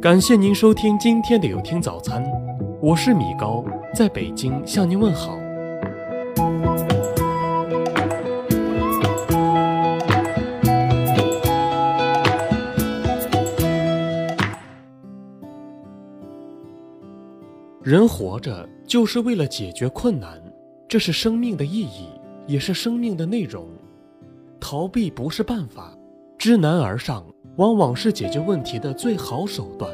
感谢您收听今天的有听早餐，我是米高，在北京向您问好。人活着就是为了解决困难，这是生命的意义，也是生命的内容。逃避不是办法，知难而上往往是解决问题的最好手段。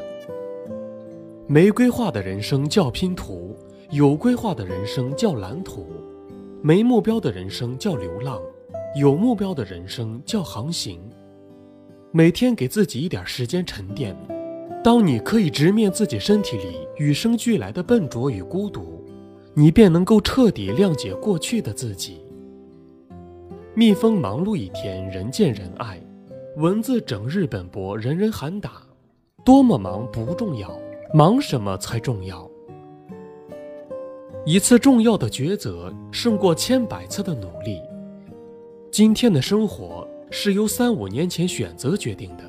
没规划的人生叫拼图，有规划的人生叫蓝图。没目标的人生叫流浪，有目标的人生叫航行。每天给自己一点时间沉淀。当你可以直面自己身体里与生俱来的笨拙与孤独，你便能够彻底谅解过去的自己。蜜蜂忙碌一天，人见人爱；文字整日奔波，人人喊打。多么忙不重要，忙什么才重要。一次重要的抉择胜过千百次的努力。今天的生活是由三五年前选择决定的。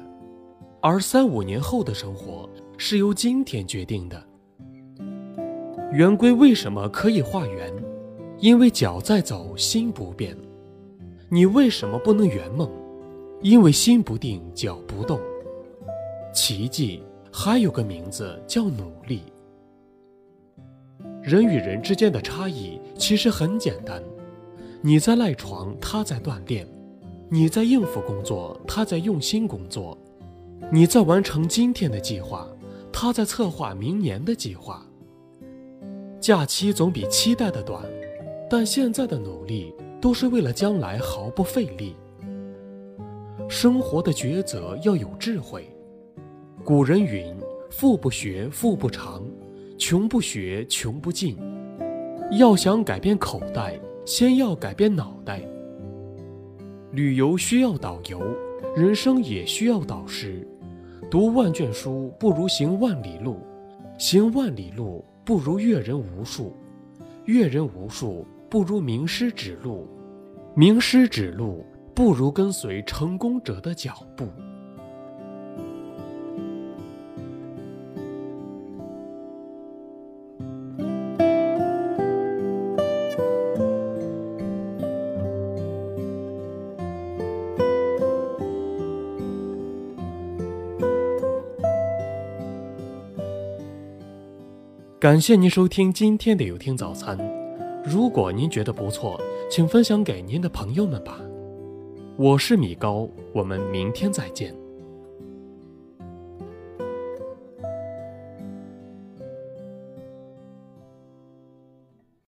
而三五年后的生活是由今天决定的。圆规为什么可以画圆？因为脚在走，心不变。你为什么不能圆梦？因为心不定，脚不动。奇迹还有个名字叫努力。人与人之间的差异其实很简单：你在赖床，他在锻炼；你在应付工作，他在用心工作。你在完成今天的计划，他在策划明年的计划。假期总比期待的短，但现在的努力都是为了将来毫不费力。生活的抉择要有智慧。古人云：“富不学，富不长；穷不学，穷不进。”要想改变口袋，先要改变脑袋。旅游需要导游，人生也需要导师。读万卷书不如行万里路，行万里路不如阅人无数，阅人无数不如名师指路，名师指路不如跟随成功者的脚步。感谢您收听今天的有听早餐。如果您觉得不错，请分享给您的朋友们吧。我是米高，我们明天再见。